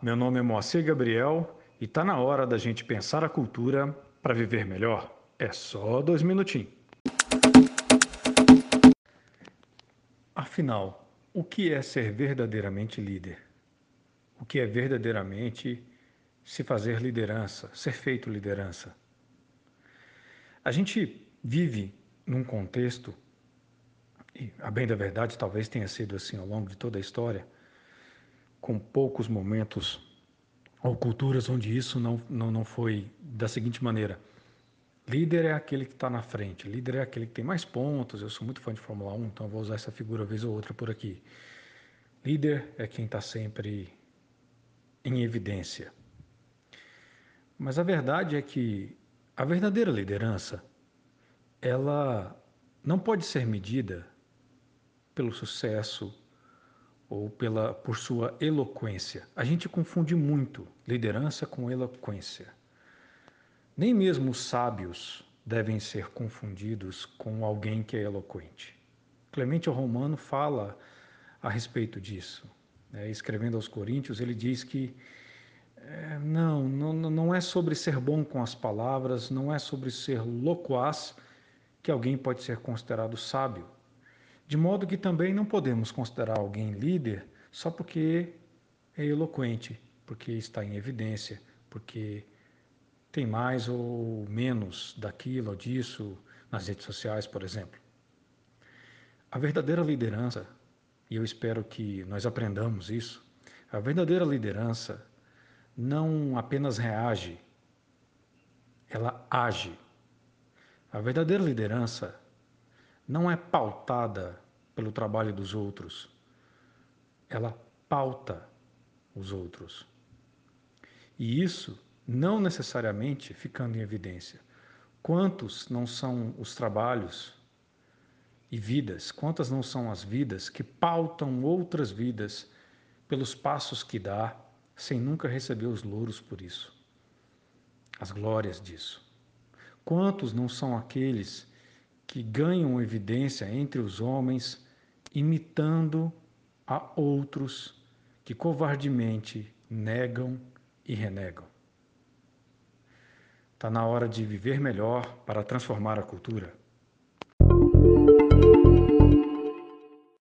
meu nome é Moacir Gabriel e tá na hora da gente pensar a cultura para viver melhor. É só dois minutinhos. Afinal, o que é ser verdadeiramente líder? O que é verdadeiramente se fazer liderança, ser feito liderança? A gente vive num contexto, e a bem da verdade talvez tenha sido assim ao longo de toda a história, com poucos momentos ou culturas onde isso não, não, não foi da seguinte maneira. Líder é aquele que está na frente, líder é aquele que tem mais pontos. Eu sou muito fã de Fórmula 1, então vou usar essa figura vez ou outra por aqui. Líder é quem está sempre em evidência. Mas a verdade é que a verdadeira liderança, ela não pode ser medida pelo sucesso ou pela, por sua eloquência. A gente confunde muito liderança com eloquência. Nem mesmo os sábios devem ser confundidos com alguém que é eloquente. Clemente Romano fala a respeito disso. Né? Escrevendo aos Coríntios, ele diz que é, não, não, não é sobre ser bom com as palavras, não é sobre ser loquaz que alguém pode ser considerado sábio. De modo que também não podemos considerar alguém líder só porque é eloquente, porque está em evidência, porque tem mais ou menos daquilo ou disso nas redes sociais, por exemplo. A verdadeira liderança, e eu espero que nós aprendamos isso, a verdadeira liderança não apenas reage, ela age. A verdadeira liderança não é pautada pelo trabalho dos outros, ela pauta os outros. E isso não necessariamente ficando em evidência. Quantos não são os trabalhos e vidas, quantas não são as vidas que pautam outras vidas pelos passos que dá, sem nunca receber os louros por isso, as glórias disso? Quantos não são aqueles que ganham evidência entre os homens, imitando a outros que covardemente negam e renegam. Está na hora de viver melhor para transformar a cultura.